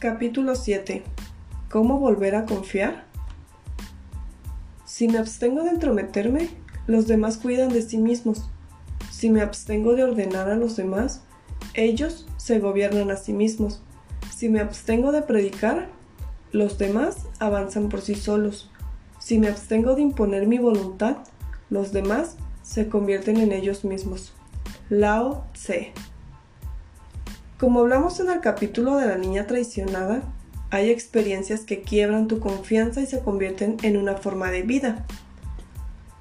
Capítulo 7. ¿Cómo volver a confiar? Si me abstengo de entrometerme, los demás cuidan de sí mismos. Si me abstengo de ordenar a los demás, ellos se gobiernan a sí mismos. Si me abstengo de predicar, los demás avanzan por sí solos. Si me abstengo de imponer mi voluntad, los demás se convierten en ellos mismos. Lao Tse. Como hablamos en el capítulo de la niña traicionada, hay experiencias que quiebran tu confianza y se convierten en una forma de vida.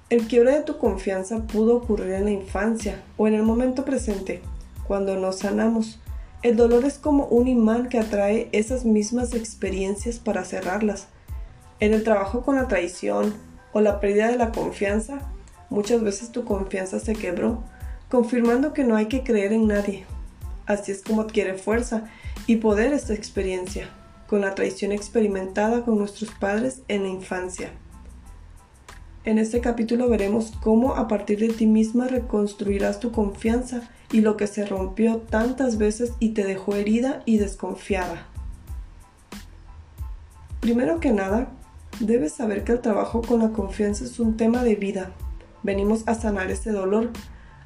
El quiebre de tu confianza pudo ocurrir en la infancia o en el momento presente, cuando nos sanamos. El dolor es como un imán que atrae esas mismas experiencias para cerrarlas. En el trabajo con la traición o la pérdida de la confianza, muchas veces tu confianza se quebró, confirmando que no hay que creer en nadie, Así es como adquiere fuerza y poder esta experiencia, con la traición experimentada con nuestros padres en la infancia. En este capítulo veremos cómo a partir de ti misma reconstruirás tu confianza y lo que se rompió tantas veces y te dejó herida y desconfiada. Primero que nada, debes saber que el trabajo con la confianza es un tema de vida. Venimos a sanar ese dolor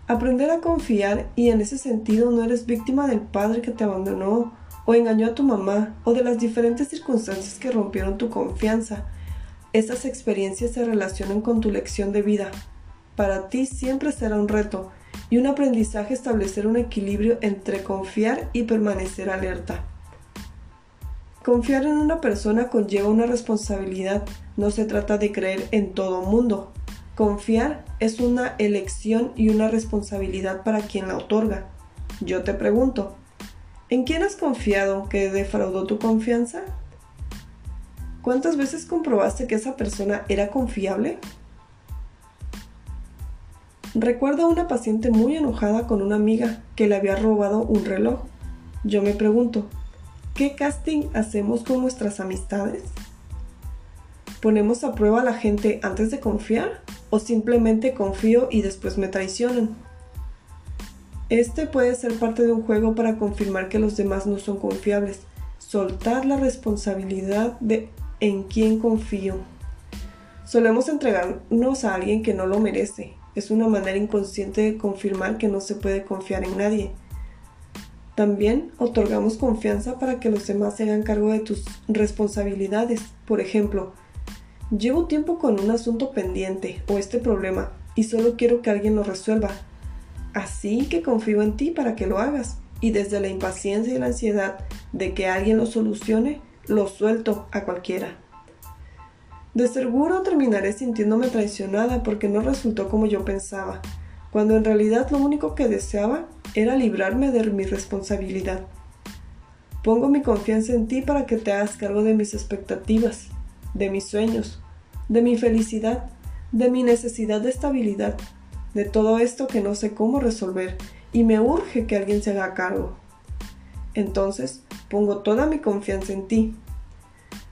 Aprender a confiar y en ese sentido no eres víctima del padre que te abandonó o engañó a tu mamá o de las diferentes circunstancias que rompieron tu confianza. Esas experiencias se relacionan con tu lección de vida. Para ti siempre será un reto y un aprendizaje establecer un equilibrio entre confiar y permanecer alerta. Confiar en una persona conlleva una responsabilidad, no se trata de creer en todo mundo, Confiar es una elección y una responsabilidad para quien la otorga. Yo te pregunto, ¿en quién has confiado que defraudó tu confianza? ¿Cuántas veces comprobaste que esa persona era confiable? Recuerdo a una paciente muy enojada con una amiga que le había robado un reloj. Yo me pregunto, ¿qué casting hacemos con nuestras amistades? ¿Ponemos a prueba a la gente antes de confiar? o simplemente confío y después me traicionan. Este puede ser parte de un juego para confirmar que los demás no son confiables, soltar la responsabilidad de en quién confío. Solemos entregarnos a alguien que no lo merece. Es una manera inconsciente de confirmar que no se puede confiar en nadie. También otorgamos confianza para que los demás se hagan cargo de tus responsabilidades. Por ejemplo, Llevo tiempo con un asunto pendiente o este problema y solo quiero que alguien lo resuelva. Así que confío en ti para que lo hagas y desde la impaciencia y la ansiedad de que alguien lo solucione, lo suelto a cualquiera. De seguro terminaré sintiéndome traicionada porque no resultó como yo pensaba, cuando en realidad lo único que deseaba era librarme de mi responsabilidad. Pongo mi confianza en ti para que te hagas cargo de mis expectativas, de mis sueños, de mi felicidad, de mi necesidad de estabilidad, de todo esto que no sé cómo resolver y me urge que alguien se haga cargo. Entonces pongo toda mi confianza en ti.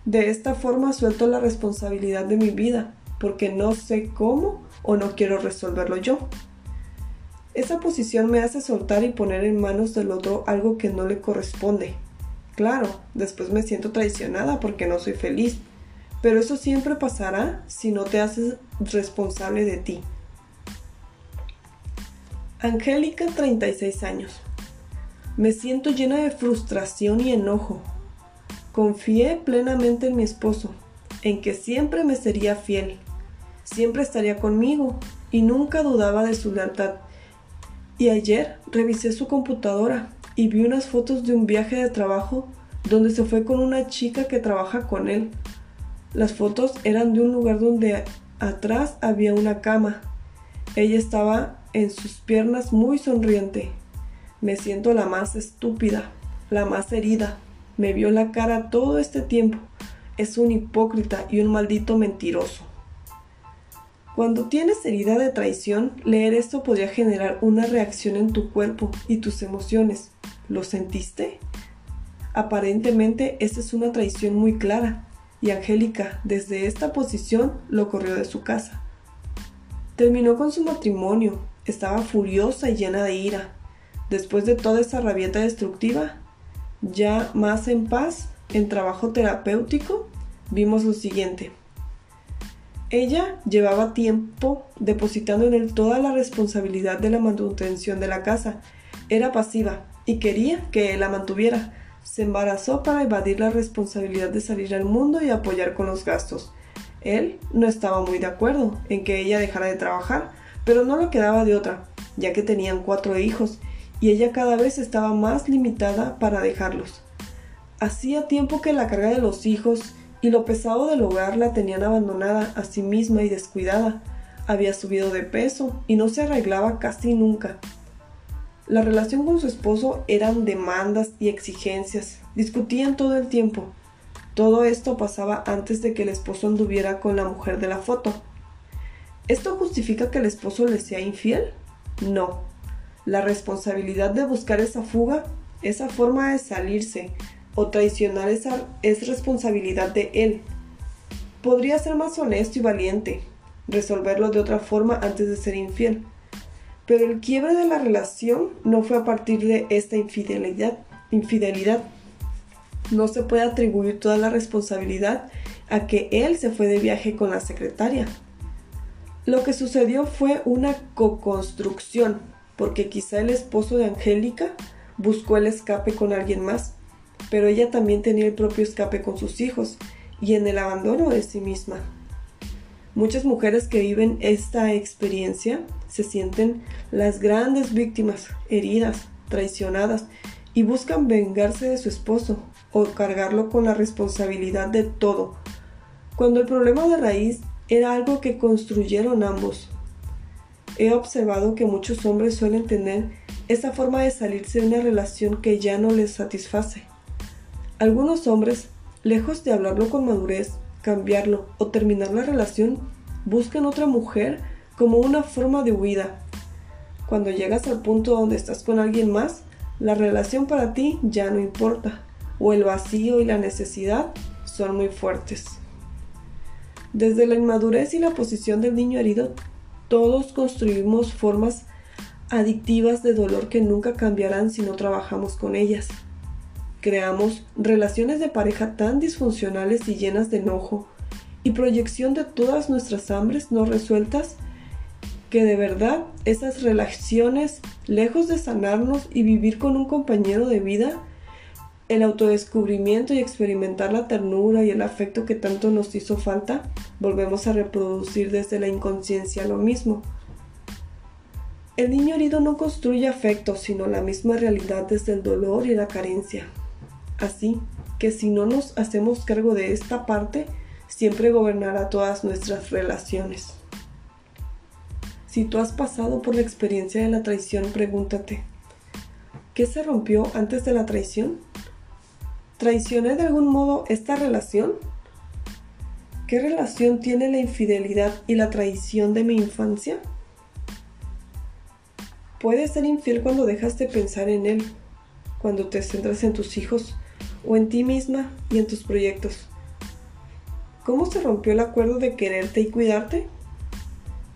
De esta forma suelto la responsabilidad de mi vida, porque no sé cómo o no quiero resolverlo yo. Esa posición me hace soltar y poner en manos del otro algo que no le corresponde. Claro, después me siento traicionada porque no soy feliz, pero eso siempre pasará si no te haces responsable de ti. Angélica, 36 años. Me siento llena de frustración y enojo. Confié plenamente en mi esposo, en que siempre me sería fiel, siempre estaría conmigo y nunca dudaba de su lealtad. Y ayer revisé su computadora y vi unas fotos de un viaje de trabajo donde se fue con una chica que trabaja con él las fotos eran de un lugar donde atrás había una cama. Ella estaba en sus piernas muy sonriente. Me siento la más estúpida, la más herida. Me vio la cara todo este tiempo. Es un hipócrita y un maldito mentiroso. Cuando tienes herida de traición, leer esto podría generar una reacción en tu cuerpo y tus emociones. ¿Lo sentiste? Aparentemente, esta es una traición muy clara y Angélica desde esta posición lo corrió de su casa. Terminó con su matrimonio, estaba furiosa y llena de ira. Después de toda esa rabieta destructiva, ya más en paz, en trabajo terapéutico, vimos lo siguiente. Ella llevaba tiempo depositando en él toda la responsabilidad de la manutención de la casa. Era pasiva y quería que él la mantuviera. Se embarazó para evadir la responsabilidad de salir al mundo y apoyar con los gastos. Él no estaba muy de acuerdo en que ella dejara de trabajar, pero no lo quedaba de otra, ya que tenían cuatro hijos y ella cada vez estaba más limitada para dejarlos. Hacía tiempo que la carga de los hijos y lo pesado del hogar la tenían abandonada a sí misma y descuidada. Había subido de peso y no se arreglaba casi nunca. La relación con su esposo eran demandas y exigencias. Discutían todo el tiempo. Todo esto pasaba antes de que el esposo anduviera con la mujer de la foto. ¿Esto justifica que el esposo le sea infiel? No. La responsabilidad de buscar esa fuga, esa forma de salirse, o traicionar esa es responsabilidad de él. Podría ser más honesto y valiente, resolverlo de otra forma antes de ser infiel. Pero el quiebre de la relación no fue a partir de esta infidelidad. infidelidad. No se puede atribuir toda la responsabilidad a que él se fue de viaje con la secretaria. Lo que sucedió fue una co-construcción, porque quizá el esposo de Angélica buscó el escape con alguien más pero ella también tenía el propio escape con sus hijos y en el abandono de sí misma. Muchas mujeres que viven esta experiencia se sienten las grandes víctimas, heridas, traicionadas y buscan vengarse de su esposo o cargarlo con la responsabilidad de todo, cuando el problema de raíz era algo que construyeron ambos. He observado que muchos hombres suelen tener esa forma de salirse de una relación que ya no les satisface. Algunos hombres, lejos de hablarlo con madurez, cambiarlo o terminar la relación, buscan otra mujer como una forma de huida. Cuando llegas al punto donde estás con alguien más, la relación para ti ya no importa, o el vacío y la necesidad son muy fuertes. Desde la inmadurez y la posición del niño herido, todos construimos formas adictivas de dolor que nunca cambiarán si no trabajamos con ellas creamos relaciones de pareja tan disfuncionales y llenas de enojo y proyección de todas nuestras hambres no resueltas que de verdad esas relaciones, lejos de sanarnos y vivir con un compañero de vida, el autodescubrimiento y experimentar la ternura y el afecto que tanto nos hizo falta, volvemos a reproducir desde la inconsciencia lo mismo. El niño herido no construye afecto, sino la misma realidad desde el dolor y la carencia. Así que si no nos hacemos cargo de esta parte, siempre gobernará todas nuestras relaciones. Si tú has pasado por la experiencia de la traición, pregúntate, ¿qué se rompió antes de la traición? ¿Traicioné de algún modo esta relación? ¿Qué relación tiene la infidelidad y la traición de mi infancia? Puedes ser infiel cuando dejas de pensar en él, cuando te centras en tus hijos o en ti misma y en tus proyectos. ¿Cómo se rompió el acuerdo de quererte y cuidarte?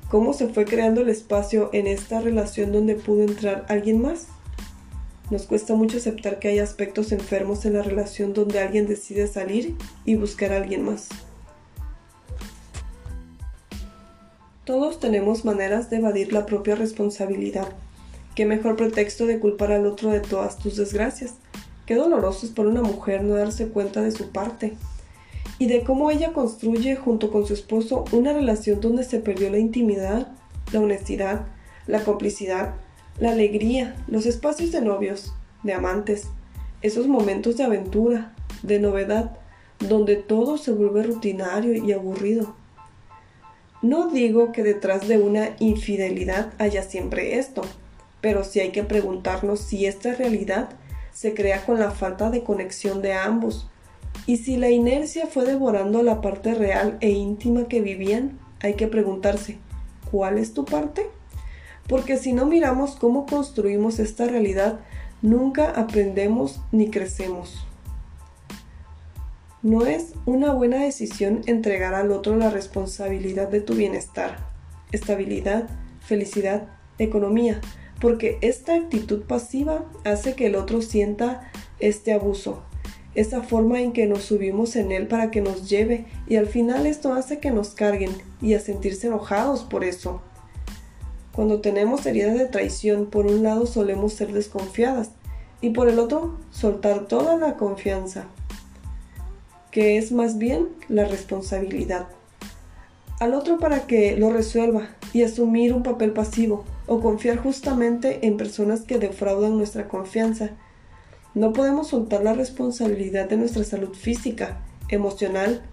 ¿Cómo se fue creando el espacio en esta relación donde pudo entrar alguien más? Nos cuesta mucho aceptar que hay aspectos enfermos en la relación donde alguien decide salir y buscar a alguien más. Todos tenemos maneras de evadir la propia responsabilidad. ¿Qué mejor pretexto de culpar al otro de todas tus desgracias? Qué doloroso es para una mujer no darse cuenta de su parte y de cómo ella construye junto con su esposo una relación donde se perdió la intimidad, la honestidad, la complicidad, la alegría, los espacios de novios, de amantes, esos momentos de aventura, de novedad, donde todo se vuelve rutinario y aburrido. No digo que detrás de una infidelidad haya siempre esto, pero sí hay que preguntarnos si esta realidad se crea con la falta de conexión de ambos. Y si la inercia fue devorando la parte real e íntima que vivían, hay que preguntarse, ¿cuál es tu parte? Porque si no miramos cómo construimos esta realidad, nunca aprendemos ni crecemos. No es una buena decisión entregar al otro la responsabilidad de tu bienestar, estabilidad, felicidad, economía, porque esta actitud pasiva hace que el otro sienta este abuso. esa forma en que nos subimos en él para que nos lleve y al final esto hace que nos carguen y a sentirse enojados por eso. Cuando tenemos heridas de traición, por un lado solemos ser desconfiadas y por el otro soltar toda la confianza, que es más bien la responsabilidad. Al otro para que lo resuelva y asumir un papel pasivo o confiar justamente en personas que defraudan nuestra confianza. No podemos soltar la responsabilidad de nuestra salud física, emocional,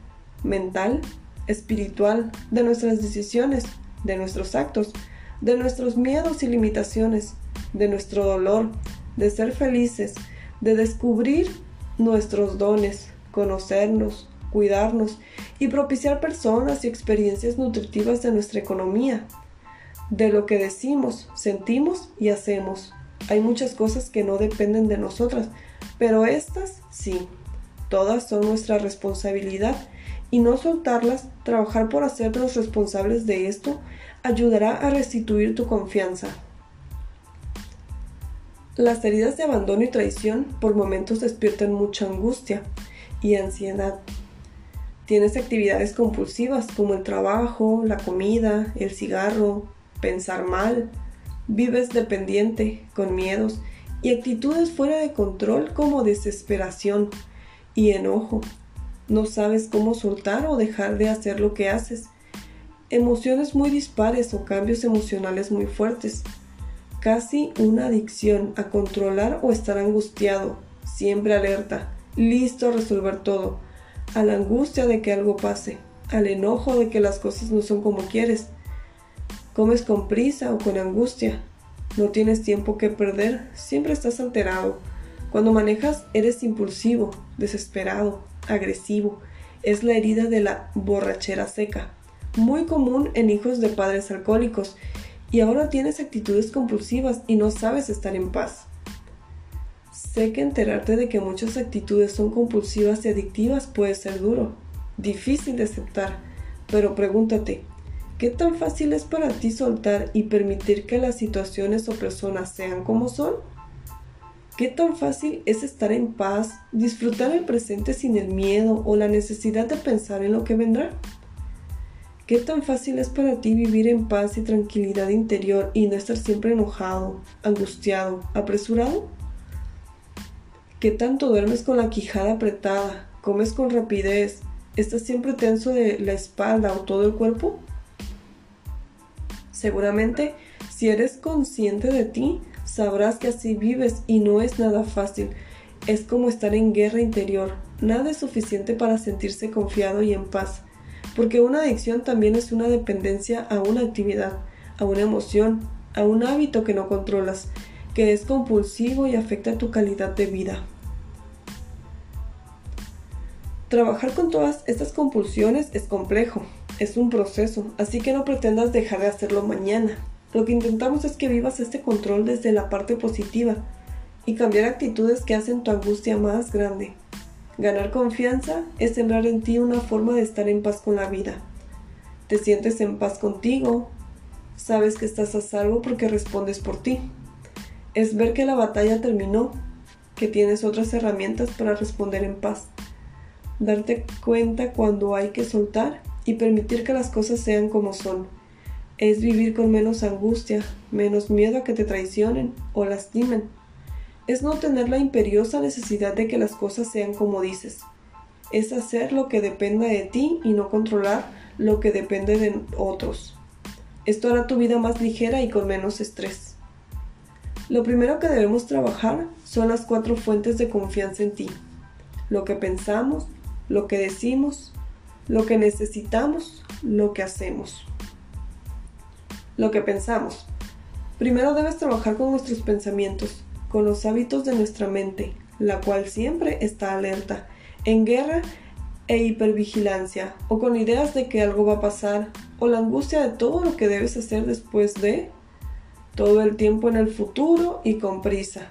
mental, espiritual, de nuestras decisiones, de nuestros actos, de nuestros miedos y limitaciones, de nuestro dolor, de ser felices, de descubrir nuestros dones, conocernos, cuidarnos y propiciar personas y experiencias nutritivas de nuestra economía, de lo que decimos, sentimos y hacemos hay muchas cosas que no dependen de nosotras, pero estas sí. Todas son nuestra responsabilidad y no soltarlas, trabajar por hacernos responsables de esto, ayudará a restituir tu confianza. Las heridas de abandono y traición por momentos despiertan mucha angustia y ansiedad. Tienes actividades compulsivas como el trabajo, la comida, el cigarro, pensar mal, Vives dependiente, con miedos y actitudes fuera de control como desesperación y enojo. No sabes cómo soltar o dejar de hacer lo que haces. Emociones muy dispares o cambios emocionales muy fuertes. Casi una adicción a controlar o estar angustiado, siempre alerta, listo a resolver todo, a la angustia de que algo pase, al enojo de que las cosas no son como quieres Comes con prisa o con angustia. No tienes tiempo que perder, siempre estás alterado. Cuando manejas eres impulsivo, desesperado, agresivo. Es la herida de la borrachera seca, muy común en hijos de padres alcohólicos, y ahora tienes actitudes compulsivas y no sabes estar en paz. Sé que enterarte de que muchas actitudes son compulsivas y adictivas puede ser duro, difícil de aceptar, pero pregúntate, ¿Qué tan fácil es para ti soltar y permitir que las situaciones o personas sean como son? ¿Qué tan fácil es estar en paz, disfrutar el presente sin el miedo o la necesidad de pensar en lo que vendrá? ¿Qué tan fácil es para ti vivir en paz y tranquilidad interior y no estar siempre enojado, angustiado, apresurado? ¿Qué tanto duermes con la quijada apretada, comes con rapidez, estás siempre tenso de la espalda o todo el cuerpo? Seguramente, si eres consciente de ti, sabrás que así vives y no es nada fácil. Es como estar en guerra interior. Nada es suficiente para sentirse confiado y en paz. Porque una adicción también es una dependencia a una actividad, a una emoción, a un hábito que no controlas, que es compulsivo y afecta tu calidad de vida. Trabajar con todas estas compulsiones es complejo, es un proceso, así que no pretendas dejar de hacerlo mañana. Lo que intentamos es que vivas este control desde la parte positiva y cambiar actitudes que hacen tu angustia más grande. Ganar confianza es sembrar en ti una forma de estar en paz con la vida. Te sientes en paz contigo, sabes que estás a salvo porque respondes por ti. Es ver que la batalla terminó, que tienes otras herramientas para responder en paz. Darte cuenta cuando hay que soltar y permitir que las cosas sean como son. Es vivir con menos angustia, menos miedo a que te traicionen o lastimen. Es no tener la imperiosa necesidad de que las cosas sean como dices. Es hacer lo que dependa de ti y no controlar lo que depende de otros. Esto hará tu vida más ligera y con menos estrés. Lo primero que debemos trabajar son las cuatro fuentes de confianza en ti. Lo que pensamos, lo que decimos, lo que necesitamos, lo que hacemos. Lo que pensamos. Primero debes trabajar con nuestros pensamientos, con los hábitos de nuestra mente, la cual siempre está alerta, en guerra e hipervigilancia, o con ideas de que algo va a pasar, o la angustia de todo lo que debes hacer después de, todo el tiempo en el futuro y con prisa.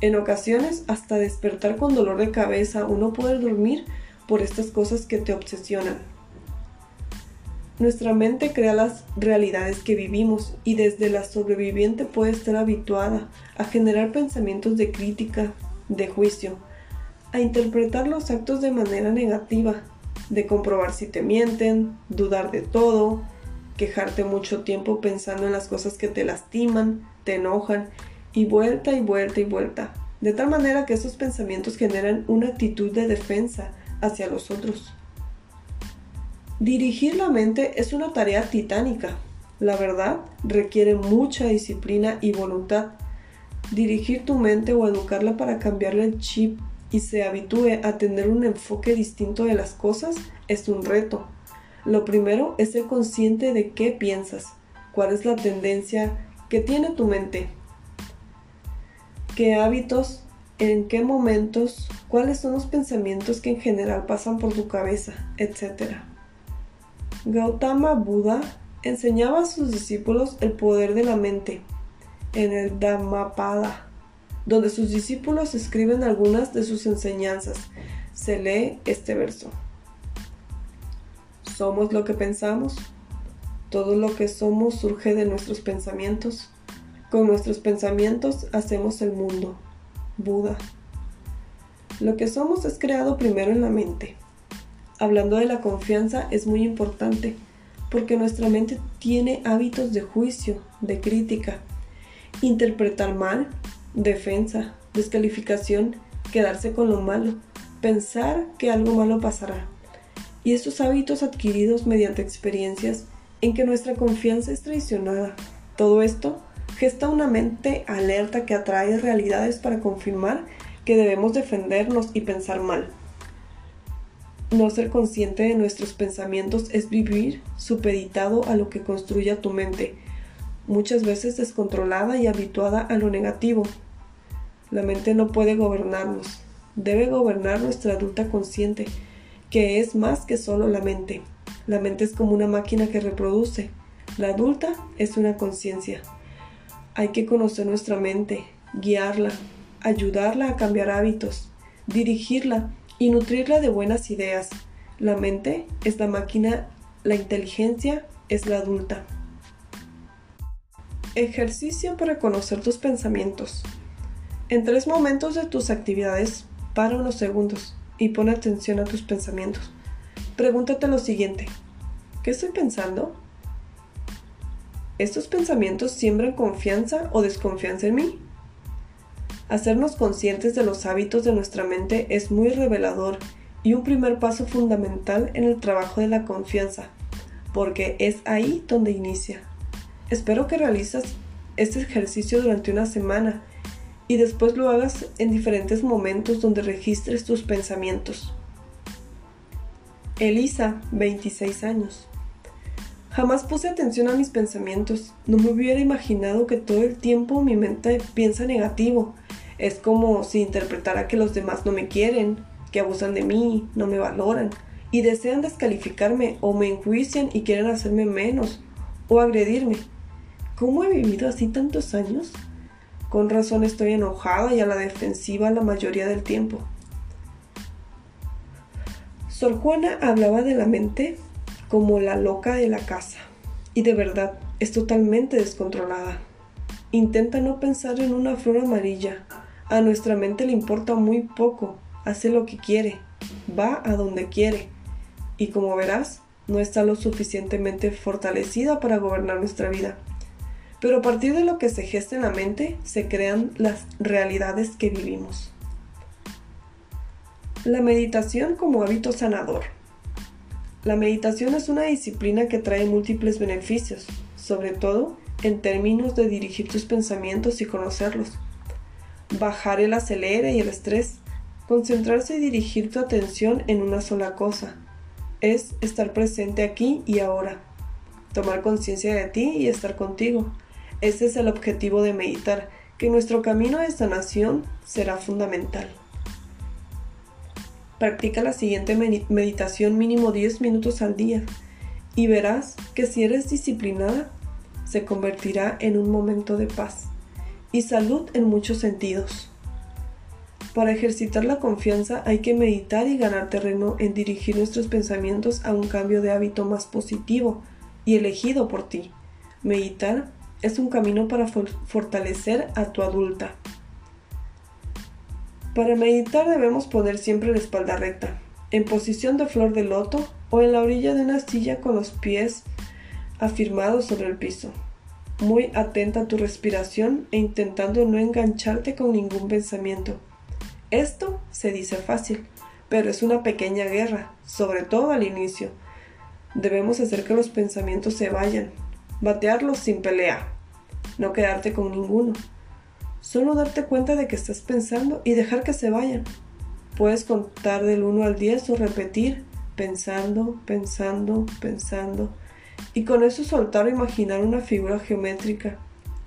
En ocasiones, hasta despertar con dolor de cabeza o no poder dormir por estas cosas que te obsesionan. Nuestra mente crea las realidades que vivimos y desde la sobreviviente puede estar habituada a generar pensamientos de crítica, de juicio, a interpretar los actos de manera negativa, de comprobar si te mienten, dudar de todo, quejarte mucho tiempo pensando en las cosas que te lastiman, te enojan, y vuelta y vuelta y vuelta, de tal manera que esos pensamientos generan una actitud de defensa hacia los otros. Dirigir la mente es una tarea titánica. La verdad requiere mucha disciplina y voluntad. Dirigir tu mente o educarla para cambiarle el chip y se habitúe a tener un enfoque distinto de las cosas es un reto. Lo primero es ser consciente de qué piensas, cuál es la tendencia que tiene tu mente, qué hábitos, en qué momentos, cuáles son los pensamientos que en general pasan por tu cabeza, etc. Gautama Buda enseñaba a sus discípulos el poder de la mente en el Dhammapada donde sus discípulos escriben algunas de sus enseñanzas. Se lee este verso. Somos lo que pensamos. Todo lo que somos surge de nuestros pensamientos. Con nuestros pensamientos hacemos el mundo. Buda. Lo que somos es creado primero en la mente. Hablando de la confianza es muy importante porque nuestra mente tiene hábitos de juicio, de crítica. Interpretar mal defensa, descalificación, quedarse con lo malo, pensar que algo malo pasará. Y esos hábitos adquiridos mediante experiencias en que nuestra confianza es traicionada. Todo esto gesta una mente alerta que atrae realidades para confirmar que debemos defendernos y pensar mal. No ser consciente de nuestros pensamientos es vivir supeditado a lo que construya tu mente, muchas veces descontrolada y habituada a lo negativo, la mente no puede gobernarnos. Debe gobernar nuestra adulta consciente, que es más que solo la mente. La mente es como una máquina que reproduce. La adulta es una conciencia. Hay que conocer nuestra mente, guiarla, ayudarla a cambiar hábitos, dirigirla y nutrirla de buenas ideas. La mente es la máquina, la inteligencia es la adulta. Ejercicio para conocer tus pensamientos. En tres momentos de tus actividades, para unos segundos y pon atención a tus pensamientos. Pregúntate lo siguiente. ¿Qué estoy pensando? ¿Estos pensamientos siembran confianza o desconfianza en mí? Hacernos conscientes de los hábitos de nuestra mente es muy revelador y un primer paso fundamental en el trabajo de la confianza, porque es ahí donde inicia. Espero que realizas este ejercicio durante una semana y después lo hagas en diferentes momentos donde registres tus pensamientos. Elisa, 26 años. Jamás puse atención a mis pensamientos. No me hubiera imaginado que todo el tiempo mi mente piensa negativo. Es como si interpretara que los demás no me quieren, que abusan de mí, no me valoran y desean descalificarme o me enjuician y quieren hacerme menos o agredirme. ¿Cómo he vivido así tantos años? Con razón estoy enojada y a la defensiva la mayoría del tiempo. Sor Juana hablaba de la mente como la loca de la casa. Y de verdad, es totalmente descontrolada. Intenta no pensar en una flor amarilla. A nuestra mente le importa muy poco. Hace lo que quiere. Va a donde quiere. Y como verás, no está lo suficientemente fortalecida para gobernar nuestra vida. Pero a partir de lo que se gesta en la mente, se crean las realidades que vivimos. La meditación como hábito sanador. La meditación es una disciplina que trae múltiples beneficios, sobre todo en términos de dirigir tus pensamientos y conocerlos. Bajar el acelere y el estrés. Concentrarse y dirigir tu atención en una sola cosa. Es estar presente aquí y ahora. Tomar conciencia de ti y estar contigo este es el objetivo de meditar, que nuestro camino de sanación será fundamental. Practica la siguiente meditación mínimo 10 minutos al día y verás que si eres disciplinada, se convertirá en un momento de paz y salud en muchos sentidos. Para ejercitar la confianza hay que meditar y ganar terreno en dirigir nuestros pensamientos a un cambio de hábito más positivo y elegido por ti. Meditar es un camino para fortalecer a tu adulta. Para meditar debemos poner siempre la espalda recta, en posición de flor de loto o en la orilla de una silla con los pies afirmados sobre el piso. Muy atenta a tu respiración e intentando no engancharte con ningún pensamiento. Esto se dice fácil, pero es una pequeña guerra, sobre todo al inicio. Debemos hacer que los pensamientos se vayan, batearlos sin pelea, no quedarte con ninguno. Solo darte cuenta de que estás pensando y dejar que se vayan. Puedes contar del 1 al 10 o repetir pensando, pensando, pensando. Y con eso soltar o imaginar una figura geométrica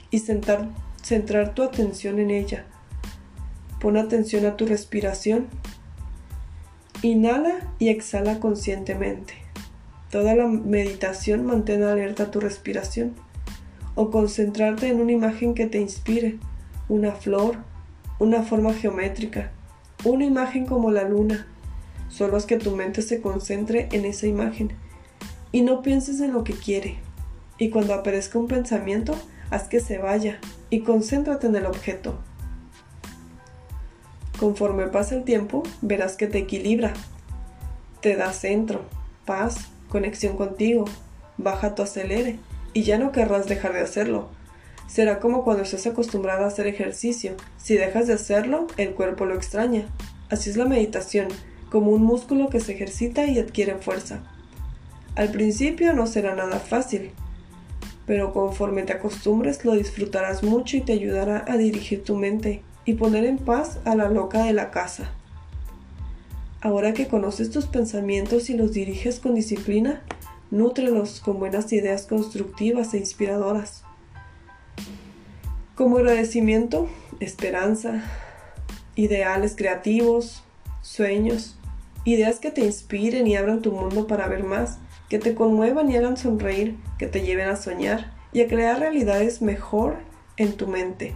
y centrar, tu atención en ella. Pon atención a tu respiración. Inhala y exhala conscientemente. Toda la meditación mantén alerta tu respiración o concentrarte en una imagen que te inspire una flor, una forma geométrica, una imagen como la luna. Solo es que tu mente se concentre en esa imagen y no pienses en lo que quiere. Y cuando aparezca un pensamiento, haz que se vaya y concéntrate en el objeto. Conforme pasa el tiempo, verás que te equilibra, te da centro, paz, conexión contigo, baja tu acelere y ya no querrás dejar de hacerlo Será como cuando estás acostumbrada a hacer ejercicio. Si dejas de hacerlo, el cuerpo lo extraña. Así es la meditación, como un músculo que se ejercita y adquiere fuerza. Al principio no será nada fácil, pero conforme te acostumbres lo disfrutarás mucho y te ayudará a dirigir tu mente y poner en paz a la loca de la casa. Ahora que conoces tus pensamientos y los diriges con disciplina, nútrelos con buenas ideas constructivas e inspiradoras. Como agradecimiento, esperanza, ideales creativos, sueños, ideas que te inspiren y abran tu mundo para ver más, que te conmuevan y hagan sonreír, que te lleven a soñar y a crear realidades mejor en tu mente.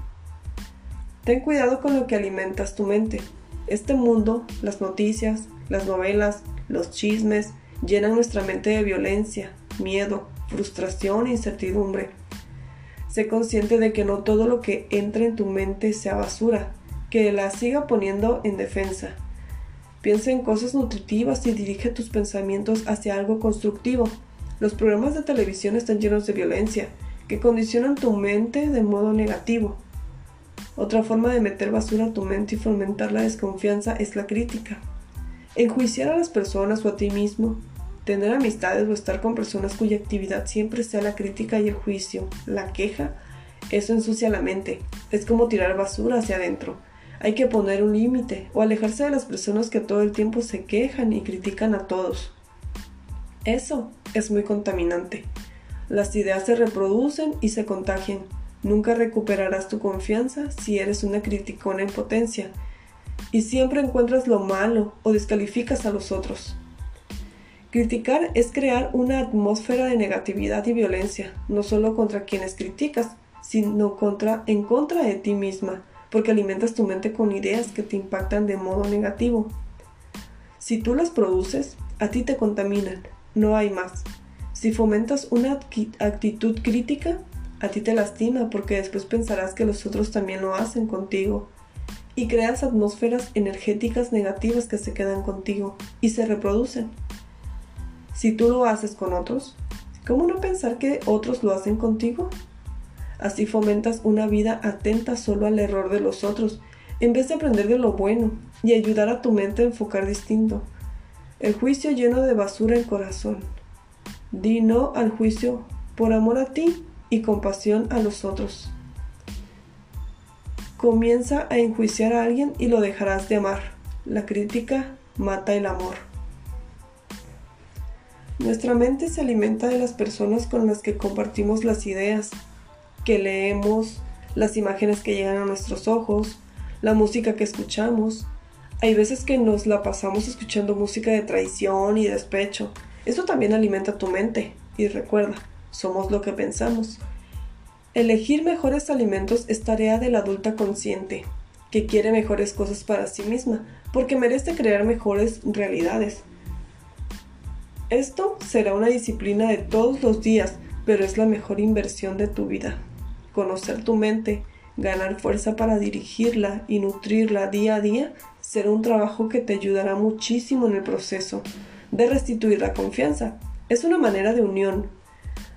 Ten cuidado con lo que alimentas tu mente. Este mundo, las noticias, las novelas, los chismes, llenan nuestra mente de violencia, miedo, frustración e incertidumbre. Sé consciente de que no todo lo que entra en tu mente sea basura, que la siga poniendo en defensa. Piensa en cosas nutritivas y dirige tus pensamientos hacia algo constructivo. Los programas de televisión están llenos de violencia, que condicionan tu mente de modo negativo. Otra forma de meter basura a tu mente y fomentar la desconfianza es la crítica. Enjuiciar a las personas o a ti mismo Tener amistades o estar con personas cuya actividad siempre sea la crítica y el juicio, la queja, eso ensucia la mente. Es como tirar basura hacia adentro. Hay que poner un límite o alejarse de las personas que todo el tiempo se quejan y critican a todos. Eso es muy contaminante. Las ideas se reproducen y se contagian. Nunca recuperarás tu confianza si eres una criticona en potencia y siempre encuentras lo malo o descalificas a los otros. Criticar es crear una atmósfera de negatividad y violencia, no solo contra quienes criticas, sino en contra de ti misma, porque alimentas tu mente con ideas que te impactan de modo negativo. Si tú las produces, a ti te contaminan, no hay más. Si fomentas una actitud crítica, a ti te lastima porque después pensarás que los otros también lo hacen contigo. Y creas atmósferas energéticas negativas que se quedan contigo y se reproducen. Si tú lo haces con otros, ¿cómo no pensar que otros lo hacen contigo? Así fomentas una vida atenta solo al error de los otros, en vez de aprender de lo bueno y ayudar a tu mente a enfocar distinto. El juicio lleno de basura en corazón. Di no al juicio por amor a ti y compasión a los otros. Comienza a enjuiciar a alguien y lo dejarás de amar. La crítica mata el amor. Nuestra mente se alimenta de las personas con las que compartimos las ideas, que leemos, las imágenes que llegan a nuestros ojos, la música que escuchamos. Hay veces que nos la pasamos escuchando música de traición y despecho. Eso también alimenta tu mente. Y recuerda, somos lo que pensamos. Elegir mejores alimentos es tarea de la adulta consciente, que quiere mejores cosas para sí misma, porque merece crear mejores realidades. Esto será una disciplina de todos los días, pero es la mejor inversión de tu vida. Conocer tu mente, ganar fuerza para dirigirla y nutrirla día a día será un trabajo que te ayudará muchísimo en el proceso de restituir la confianza. Es una manera de unión.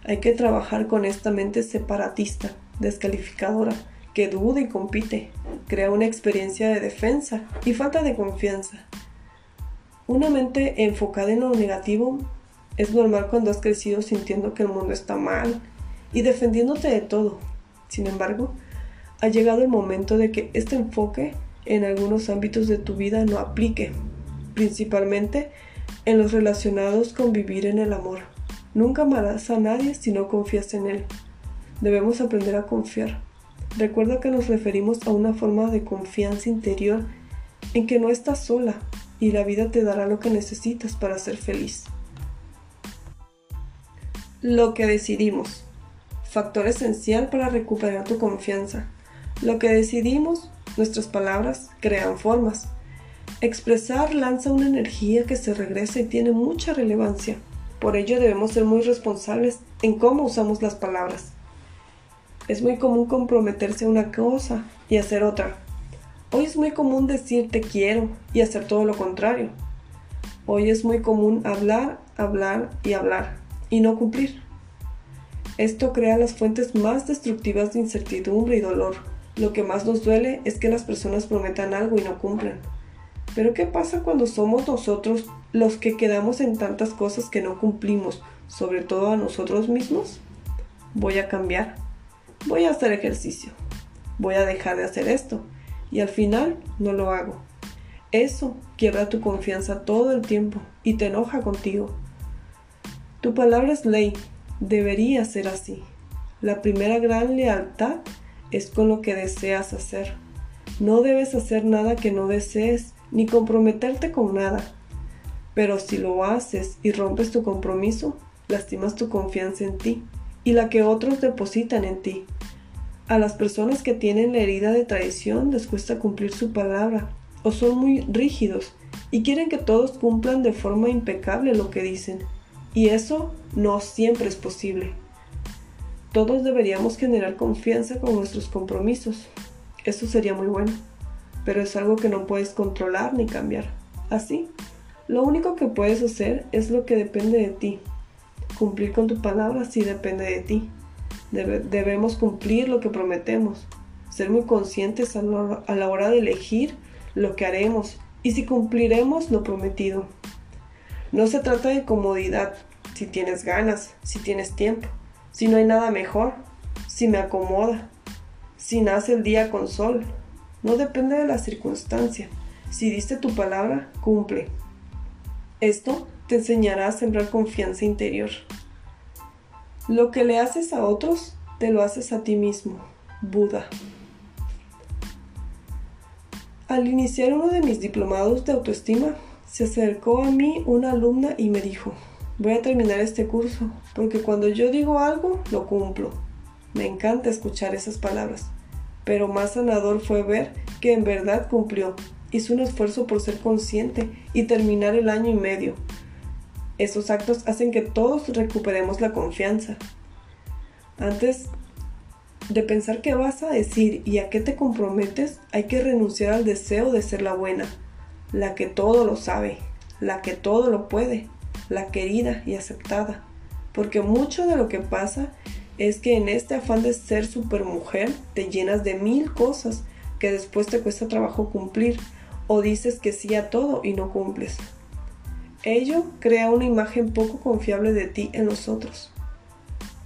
Hay que trabajar con esta mente separatista, descalificadora, que duda y compite, crea una experiencia de defensa y falta de confianza. Una mente enfocada en lo negativo es normal cuando has crecido sintiendo que el mundo está mal y defendiéndote de todo. Sin embargo, ha llegado el momento de que este enfoque en algunos ámbitos de tu vida no aplique, principalmente en los relacionados con vivir en el amor. Nunca amarás a nadie si no confías en él. Debemos aprender a confiar. Recuerda que nos referimos a una forma de confianza interior en que no estás sola y la vida te dará lo que necesitas para ser feliz. Lo que decidimos. Factor esencial para recuperar tu confianza. Lo que decidimos, nuestras palabras, crean formas. Expresar lanza una energía que se regresa y tiene mucha relevancia. Por ello debemos ser muy responsables en cómo usamos las palabras. Es muy común comprometerse a una cosa y hacer otra. Hoy es muy común decir te quiero y hacer todo lo contrario. Hoy es muy común hablar, hablar y hablar y no cumplir. Esto crea las fuentes más destructivas de incertidumbre y dolor. Lo que más nos duele es que las personas prometan algo y no cumplan. Pero ¿qué pasa cuando somos nosotros los que quedamos en tantas cosas que no cumplimos, sobre todo a nosotros mismos? Voy a cambiar. Voy a hacer ejercicio. Voy a dejar de hacer esto. Y al final no lo hago. Eso quiebra tu confianza todo el tiempo y te enoja contigo. Tu palabra es ley, debería ser así. La primera gran lealtad es con lo que deseas hacer. No debes hacer nada que no desees, ni comprometerte con nada. Pero si lo haces y rompes tu compromiso, lastimas tu confianza en ti y la que otros depositan en ti. A las personas que tienen la herida de traición les cuesta cumplir su palabra o son muy rígidos y quieren que todos cumplan de forma impecable lo que dicen y eso no siempre es posible. Todos deberíamos generar confianza con nuestros compromisos. Eso sería muy bueno, pero es algo que no puedes controlar ni cambiar. Así, lo único que puedes hacer es lo que depende de ti. Cumplir con tu palabra sí depende de ti. Debemos cumplir lo que prometemos, ser muy conscientes a la hora de elegir lo que haremos y si cumpliremos lo prometido. No se trata de comodidad, si tienes ganas, si tienes tiempo, si no hay nada mejor, si me acomoda, si nace el día con sol. No depende de la circunstancia. Si diste tu palabra, cumple. Esto te enseñará a sembrar confianza interior. Lo que le haces a otros, te lo haces a ti mismo. Buda. Al iniciar uno de mis diplomados de autoestima, se acercó a mí una alumna y me dijo, voy a terminar este curso, porque cuando yo digo algo, lo cumplo. Me encanta escuchar esas palabras, pero más sanador fue ver que en verdad cumplió. Hizo un esfuerzo por ser consciente y terminar el año y medio. Esos actos hacen que todos recuperemos la confianza. Antes de pensar qué vas a decir y a qué te comprometes, hay que renunciar al deseo de ser la buena, la que todo lo sabe, la que todo lo puede, la querida y aceptada. Porque mucho de lo que pasa es que en este afán de ser supermujer te llenas de mil cosas que después te cuesta trabajo cumplir o dices que sí a todo y no cumples. Ello crea una imagen poco confiable de ti en los otros.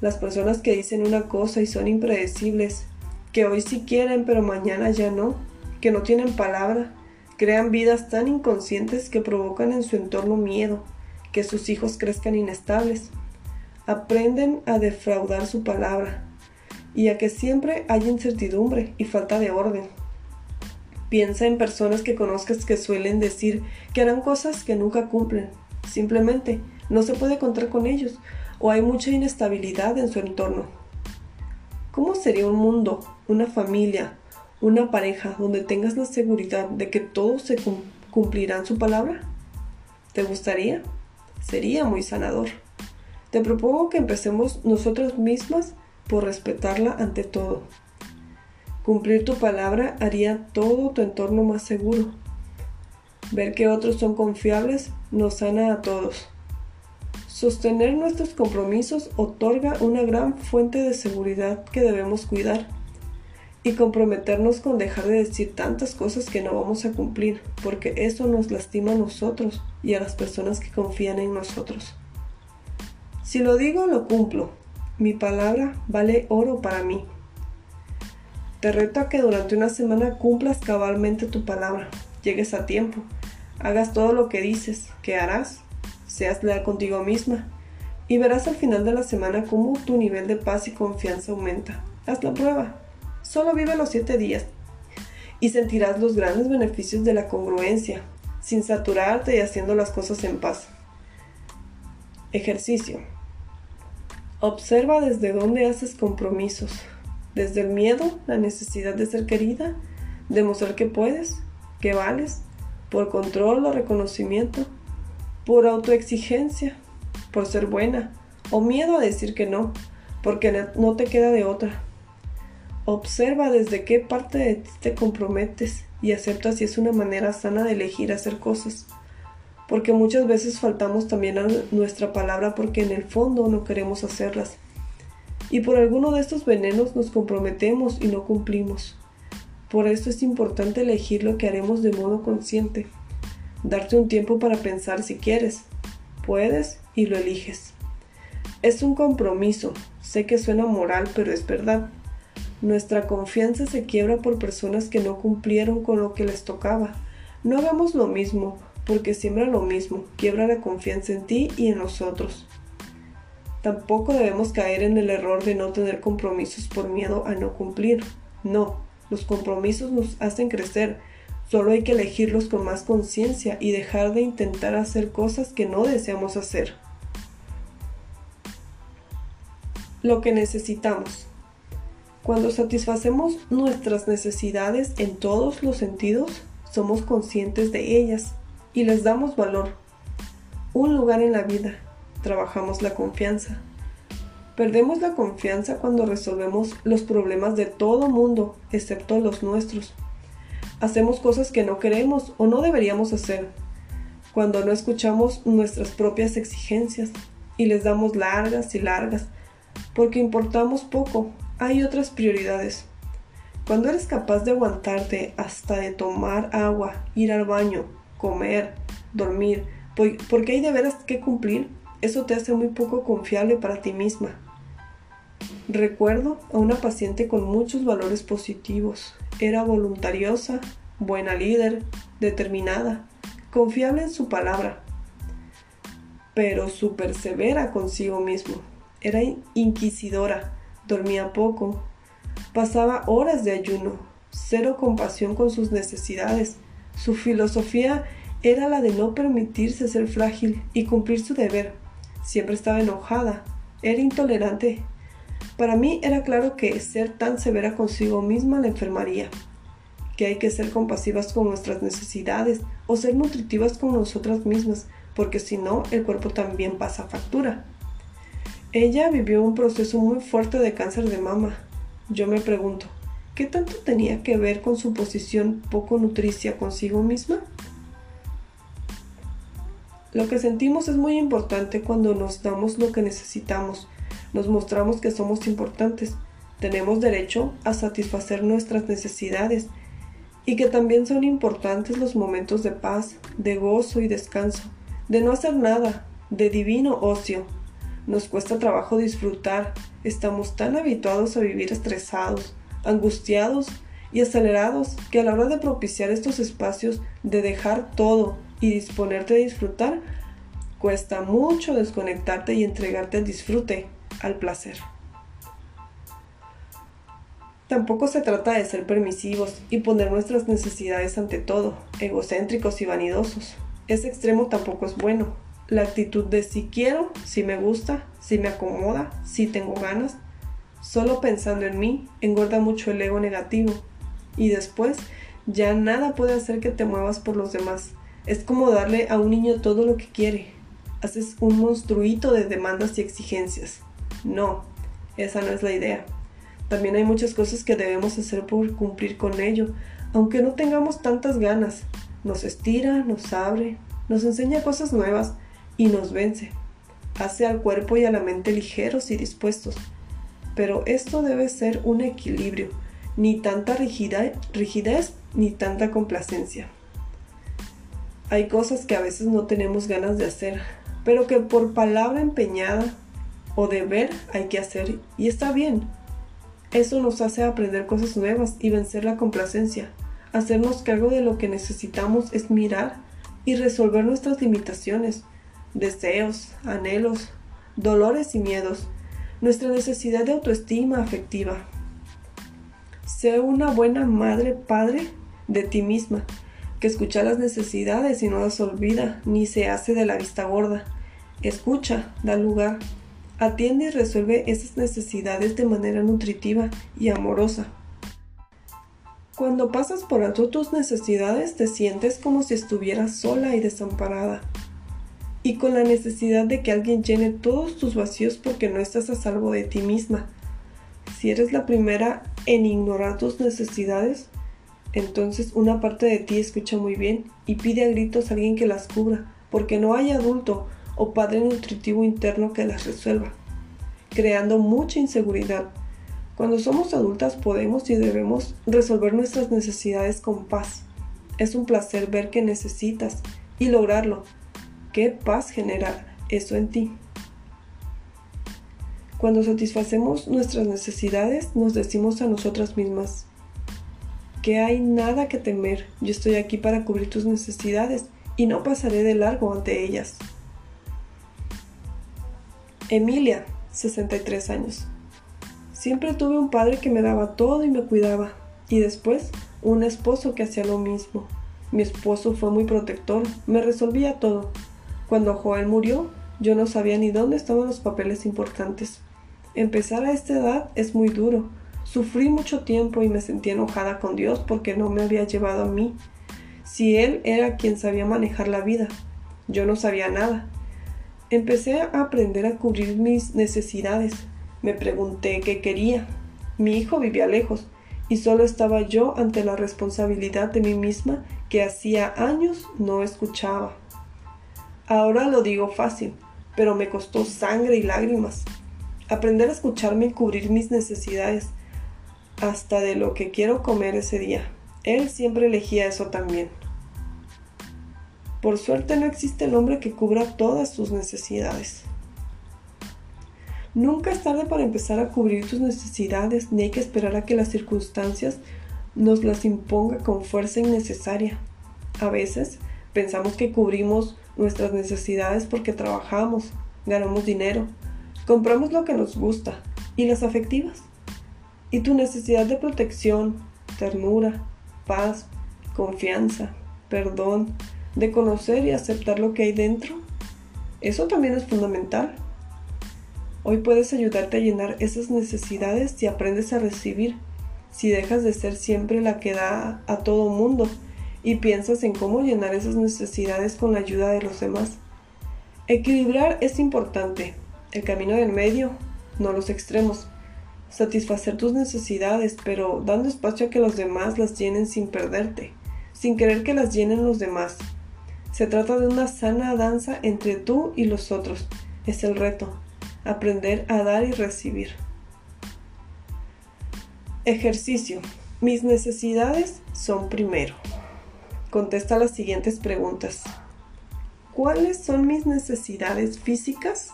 Las personas que dicen una cosa y son impredecibles, que hoy sí quieren pero mañana ya no, que no tienen palabra, Crean vidas tan inconscientes que provocan en su entorno miedo, que sus hijos crezcan inestables. Aprenden a defraudar su palabra y a que siempre hay incertidumbre y falta de orden. Piensa en personas que conozcas que suelen decir que harán cosas que nunca cumplen. Simplemente no se puede contar con ellos o hay mucha inestabilidad en su entorno. ¿Cómo sería un mundo, una familia, una pareja donde tengas la seguridad de que todos se cumplirán su palabra? ¿Te gustaría? Sería muy sanador. Te propongo que empecemos nosotras mismas por respetarla ante todo. Cumplir tu palabra haría todo tu entorno más seguro. Ver que otros son confiables nos sana a todos. Sostener nuestros compromisos otorga una gran fuente de seguridad que debemos cuidar y comprometernos con dejar de decir tantas cosas que no vamos a cumplir, porque eso nos lastima a nosotros y a las personas que confían en nosotros. Si lo digo, lo cumplo. Mi palabra vale oro para mí. Te reto a que durante una semana cumplas cabalmente tu palabra, llegues a tiempo, hagas todo lo que dices que harás seas leal contigo misma y verás al final de la semana cómo tu nivel de paz y confianza aumenta. Haz la prueba. Solo vive los siete días y sentirás los grandes beneficios de la congruencia, sin saturarte y haciendo las cosas en paz. Ejercicio. Observa desde dónde haces compromisos. Desde el miedo, la necesidad de ser querida, demostrar que puedes, que vales, por control o reconocimiento, por autoexigencia, por ser buena, o miedo a decir que no, porque no te queda de otra. Observa desde qué parte de ti te comprometes y acepta si es una manera sana de elegir hacer cosas, porque muchas veces faltamos también a nuestra palabra porque en el fondo no queremos hacerlas. Y por alguno de estos venenos nos comprometemos y no cumplimos. Por esto es importante elegir lo que haremos de modo consciente darte un tiempo para pensar si quieres, puedes y lo eliges. Es un compromiso, sé que suena moral, pero es verdad. Nuestra confianza se quiebra por personas que no cumplieron con lo que les tocaba. No hagamos lo mismo, porque siembra lo mismo, quiebra la confianza en ti y en nosotros. Tampoco debemos caer en el error de no tener compromisos por miedo a no cumplir. No, los compromisos nos hacen crecer, Solo hay que elegirlos con más conciencia y dejar de intentar hacer cosas que no deseamos hacer. Lo que necesitamos. Cuando satisfacemos nuestras necesidades en todos los sentidos, somos conscientes de ellas y les damos valor. Un lugar en la vida. Trabajamos la confianza. Perdemos la confianza cuando resolvemos los problemas de todo mundo, excepto los nuestros hacemos cosas que no queremos o no deberíamos hacer, cuando no escuchamos nuestras propias exigencias y les damos largas y largas, porque importamos poco, hay otras prioridades. Cuando eres capaz de aguantarte hasta de tomar agua, ir al baño, comer, dormir, porque hay de veras que cumplir, eso te hace muy poco confiable para ti misma. Recuerdo a una paciente con muchos valores positivos. Era voluntariosa, buena líder, determinada, confiable en su palabra, pero súper severa consigo mismo. Era inquisidora, dormía poco, pasaba horas de ayuno, cero compasión con sus necesidades. Su filosofía era la de no permitirse ser frágil y cumplir su deber. Siempre estaba enojada, era intolerante para mí era claro que ser tan severa consigo misma la enfermaría, que hay que ser compasivas con nuestras necesidades o ser nutritivas con nosotras mismas, porque si no, el cuerpo también pasa factura. Ella vivió un proceso muy fuerte de cáncer de mama. Yo me pregunto, ¿qué tanto tenía que ver con su posición poco nutricia consigo misma? Lo que sentimos es muy importante cuando nos damos lo que necesitamos. Nos mostramos que somos importantes, tenemos derecho a satisfacer nuestras necesidades y que también son importantes los momentos de paz, de gozo y descanso, de no hacer nada, de divino ocio. Nos cuesta trabajo disfrutar, estamos tan habituados a vivir estresados, angustiados y acelerados que a la hora de propiciar estos espacios de dejar todo y disponerte a disfrutar, cuesta mucho desconectarte y entregarte al disfrute al placer. Tampoco se trata de ser permisivos y poner nuestras necesidades ante todo, egocéntricos y vanidosos. Ese extremo tampoco es bueno. La actitud de si quiero, si me gusta, si me acomoda, si tengo ganas, solo pensando en mí, engorda mucho el ego negativo. Y después, ya nada puede hacer que te muevas por los demás. Es como darle a un niño todo lo que quiere. Haces un monstruito de demandas y exigencias. No, esa no es la idea. También hay muchas cosas que debemos hacer por cumplir con ello, aunque no tengamos tantas ganas. Nos estira, nos abre, nos enseña cosas nuevas y nos vence. Hace al cuerpo y a la mente ligeros y dispuestos. Pero esto debe ser un equilibrio, ni tanta rigidez ni tanta complacencia. Hay cosas que a veces no tenemos ganas de hacer, pero que por palabra empeñada o deber hay que hacer y está bien. Eso nos hace aprender cosas nuevas y vencer la complacencia. Hacernos cargo de lo que necesitamos es mirar y resolver nuestras limitaciones, deseos, anhelos, dolores y miedos, nuestra necesidad de autoestima afectiva. Sé una buena madre, padre de ti misma, que escucha las necesidades y no las olvida, ni se hace de la vista gorda. Escucha, da lugar, Atiende y resuelve esas necesidades de manera nutritiva y amorosa. Cuando pasas por alto tus necesidades te sientes como si estuvieras sola y desamparada y con la necesidad de que alguien llene todos tus vacíos porque no estás a salvo de ti misma. Si eres la primera en ignorar tus necesidades, entonces una parte de ti escucha muy bien y pide a gritos a alguien que las cubra, porque no hay adulto o padre nutritivo interno que las resuelva, creando mucha inseguridad. Cuando somos adultas podemos y debemos resolver nuestras necesidades con paz. Es un placer ver que necesitas y lograrlo. ¿Qué paz genera eso en ti? Cuando satisfacemos nuestras necesidades, nos decimos a nosotras mismas hay nada que temer, yo estoy aquí para cubrir tus necesidades y no pasaré de largo ante ellas. Emilia, 63 años. Siempre tuve un padre que me daba todo y me cuidaba, y después un esposo que hacía lo mismo. Mi esposo fue muy protector, me resolvía todo. Cuando Joel murió, yo no sabía ni dónde estaban los papeles importantes. Empezar a esta edad es muy duro. Sufrí mucho tiempo y me sentí enojada con Dios porque no me había llevado a mí. Si Él era quien sabía manejar la vida, yo no sabía nada. Empecé a aprender a cubrir mis necesidades. Me pregunté qué quería. Mi hijo vivía lejos y solo estaba yo ante la responsabilidad de mí misma que hacía años no escuchaba. Ahora lo digo fácil, pero me costó sangre y lágrimas. Aprender a escucharme y cubrir mis necesidades, hasta de lo que quiero comer ese día. Él siempre elegía eso también. Por suerte no existe el hombre que cubra todas tus necesidades. Nunca es tarde para empezar a cubrir tus necesidades, ni hay que esperar a que las circunstancias nos las imponga con fuerza innecesaria. A veces pensamos que cubrimos nuestras necesidades porque trabajamos, ganamos dinero, compramos lo que nos gusta y las afectivas. Y tu necesidad de protección, ternura, paz, confianza, perdón, de conocer y aceptar lo que hay dentro, eso también es fundamental. Hoy puedes ayudarte a llenar esas necesidades si aprendes a recibir, si dejas de ser siempre la que da a todo mundo y piensas en cómo llenar esas necesidades con la ayuda de los demás. Equilibrar es importante, el camino del medio, no los extremos. Satisfacer tus necesidades, pero dando espacio a que los demás las llenen sin perderte, sin querer que las llenen los demás. Se trata de una sana danza entre tú y los otros. Es el reto, aprender a dar y recibir. Ejercicio. Mis necesidades son primero. Contesta las siguientes preguntas. ¿Cuáles son mis necesidades físicas?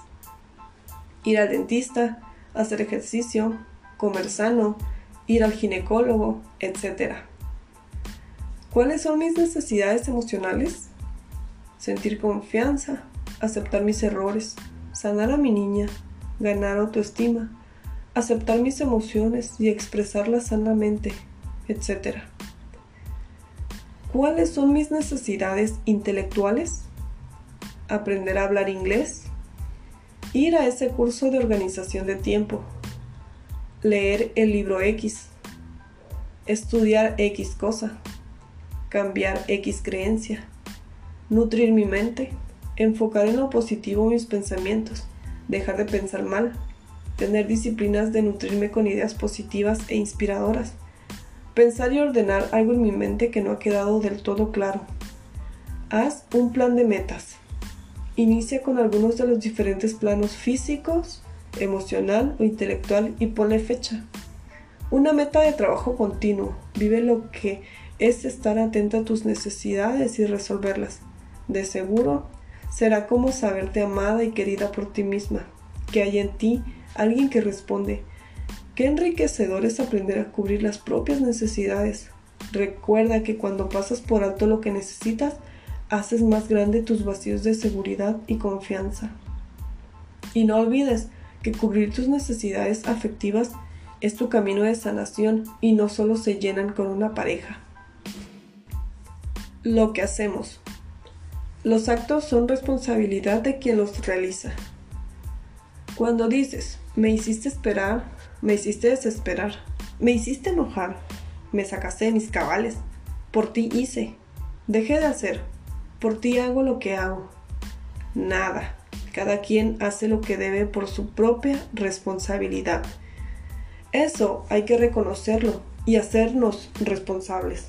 Ir al dentista, hacer ejercicio, comer sano, ir al ginecólogo, etc. ¿Cuáles son mis necesidades emocionales? sentir confianza, aceptar mis errores, sanar a mi niña, ganar autoestima, aceptar mis emociones y expresarlas sanamente, etc. ¿Cuáles son mis necesidades intelectuales? Aprender a hablar inglés, ir a ese curso de organización de tiempo, leer el libro X, estudiar X cosa, cambiar X creencia. Nutrir mi mente, enfocar en lo positivo mis pensamientos, dejar de pensar mal, tener disciplinas de nutrirme con ideas positivas e inspiradoras, pensar y ordenar algo en mi mente que no ha quedado del todo claro. Haz un plan de metas. Inicia con algunos de los diferentes planos físicos, emocional o intelectual y ponle fecha. Una meta de trabajo continuo. Vive lo que es estar atenta a tus necesidades y resolverlas. De seguro, será como saberte amada y querida por ti misma, que hay en ti alguien que responde. Qué enriquecedor es aprender a cubrir las propias necesidades. Recuerda que cuando pasas por alto lo que necesitas, haces más grande tus vacíos de seguridad y confianza. Y no olvides que cubrir tus necesidades afectivas es tu camino de sanación y no solo se llenan con una pareja. Lo que hacemos. Los actos son responsabilidad de quien los realiza. Cuando dices, me hiciste esperar, me hiciste desesperar, me hiciste enojar, me sacaste de mis cabales, por ti hice, dejé de hacer, por ti hago lo que hago. Nada, cada quien hace lo que debe por su propia responsabilidad. Eso hay que reconocerlo y hacernos responsables.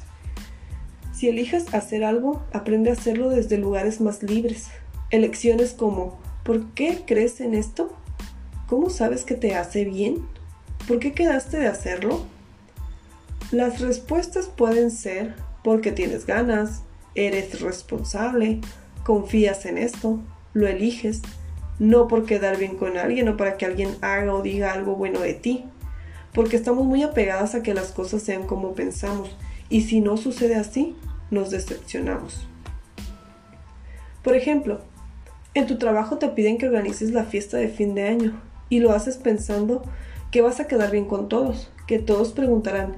Si eliges hacer algo, aprende a hacerlo desde lugares más libres. Elecciones como ¿por qué crees en esto? ¿Cómo sabes que te hace bien? ¿Por qué quedaste de hacerlo? Las respuestas pueden ser porque tienes ganas, eres responsable, confías en esto, lo eliges, no por quedar bien con alguien o para que alguien haga o diga algo bueno de ti, porque estamos muy apegadas a que las cosas sean como pensamos y si no sucede así, nos decepcionamos. Por ejemplo, en tu trabajo te piden que organices la fiesta de fin de año y lo haces pensando que vas a quedar bien con todos, que todos preguntarán,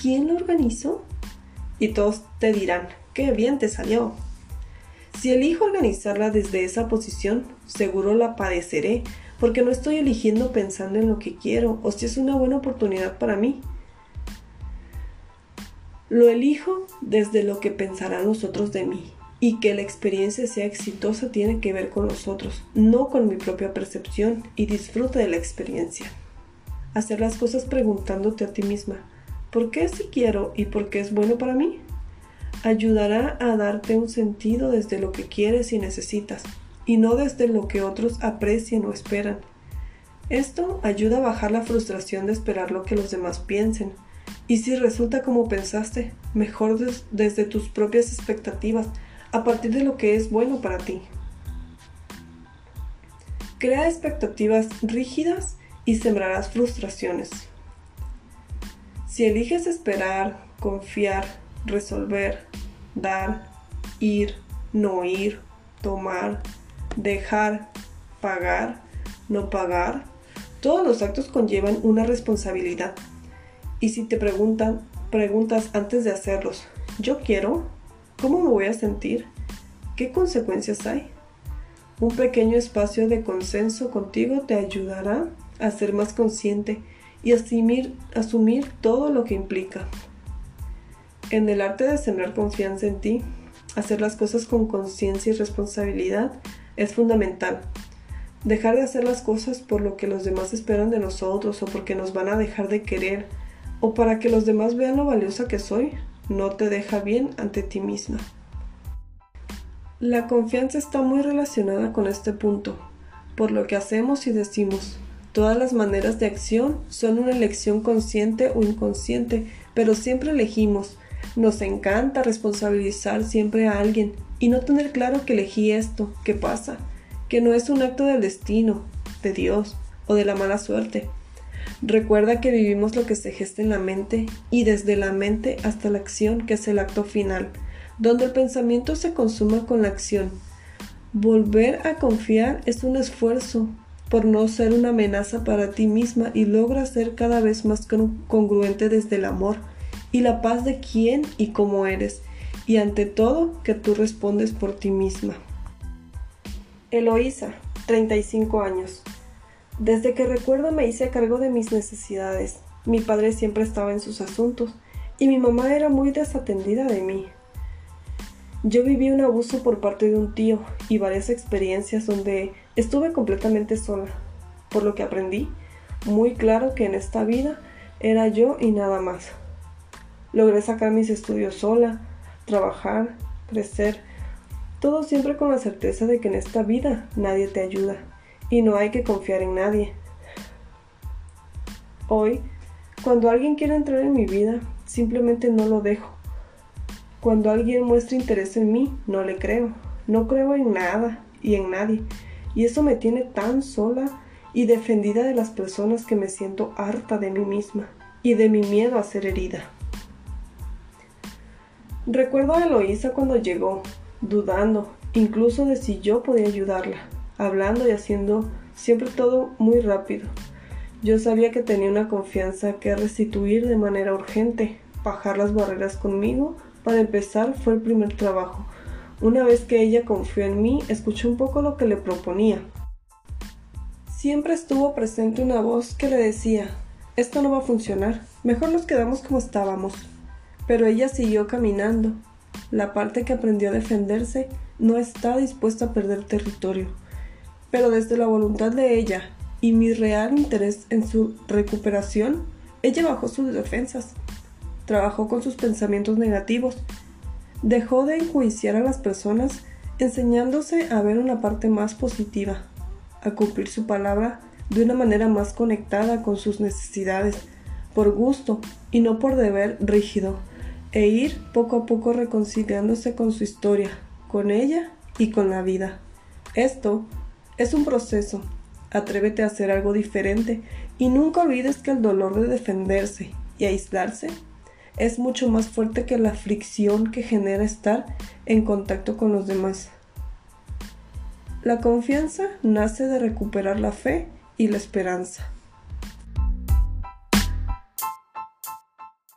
¿quién lo organizó? Y todos te dirán, qué bien te salió. Si elijo organizarla desde esa posición, seguro la padeceré, porque no estoy eligiendo pensando en lo que quiero o si es una buena oportunidad para mí. Lo elijo desde lo que pensarán los otros de mí y que la experiencia sea exitosa tiene que ver con los otros, no con mi propia percepción y disfruta de la experiencia. Hacer las cosas preguntándote a ti misma, ¿por qué si quiero y por qué es bueno para mí? Ayudará a darte un sentido desde lo que quieres y necesitas y no desde lo que otros aprecian o esperan. Esto ayuda a bajar la frustración de esperar lo que los demás piensen y si resulta como pensaste, mejor desde tus propias expectativas, a partir de lo que es bueno para ti. Crea expectativas rígidas y sembrarás frustraciones. Si eliges esperar, confiar, resolver, dar, ir, no ir, tomar, dejar, pagar, no pagar, todos los actos conllevan una responsabilidad y si te preguntan, preguntas antes de hacerlos, ¿yo quiero? ¿Cómo me voy a sentir? ¿Qué consecuencias hay? Un pequeño espacio de consenso contigo te ayudará a ser más consciente y asumir, asumir todo lo que implica. En el arte de sembrar confianza en ti, hacer las cosas con conciencia y responsabilidad es fundamental. Dejar de hacer las cosas por lo que los demás esperan de nosotros o porque nos van a dejar de querer o para que los demás vean lo valiosa que soy, no te deja bien ante ti misma. La confianza está muy relacionada con este punto, por lo que hacemos y decimos. Todas las maneras de acción son una elección consciente o inconsciente, pero siempre elegimos. Nos encanta responsabilizar siempre a alguien y no tener claro que elegí esto, que pasa, que no es un acto del destino, de Dios o de la mala suerte, Recuerda que vivimos lo que se gesta en la mente y desde la mente hasta la acción, que es el acto final, donde el pensamiento se consuma con la acción. Volver a confiar es un esfuerzo por no ser una amenaza para ti misma y logra ser cada vez más congruente desde el amor y la paz de quién y cómo eres, y ante todo que tú respondes por ti misma. Eloísa, 35 años. Desde que recuerdo me hice cargo de mis necesidades. Mi padre siempre estaba en sus asuntos y mi mamá era muy desatendida de mí. Yo viví un abuso por parte de un tío y varias experiencias donde estuve completamente sola, por lo que aprendí muy claro que en esta vida era yo y nada más. Logré sacar mis estudios sola, trabajar, crecer, todo siempre con la certeza de que en esta vida nadie te ayuda y no hay que confiar en nadie. Hoy, cuando alguien quiere entrar en mi vida, simplemente no lo dejo. Cuando alguien muestra interés en mí, no le creo. No creo en nada y en nadie. Y eso me tiene tan sola y defendida de las personas que me siento harta de mí misma y de mi miedo a ser herida. Recuerdo a Eloísa cuando llegó, dudando, incluso de si yo podía ayudarla, hablando y haciendo siempre todo muy rápido. Yo sabía que tenía una confianza que restituir de manera urgente. Bajar las barreras conmigo, para empezar, fue el primer trabajo, una vez que ella confió en mí, escuché un poco lo que le proponía. Siempre estuvo presente una voz que le decía, esto no va a funcionar, mejor nos quedamos como estábamos. Pero ella siguió caminando. La parte que aprendió a defenderse no está dispuesta a perder territorio. Pero desde la voluntad de ella y mi real interés en su recuperación, ella bajó sus defensas. Trabajó con sus pensamientos negativos dejó de enjuiciar a las personas enseñándose a ver una parte más positiva, a cumplir su palabra de una manera más conectada con sus necesidades, por gusto y no por deber rígido, e ir poco a poco reconciliándose con su historia, con ella y con la vida. Esto es un proceso. Atrévete a hacer algo diferente y nunca olvides que el dolor de defenderse y aislarse es mucho más fuerte que la fricción que genera estar en contacto con los demás. La confianza nace de recuperar la fe y la esperanza.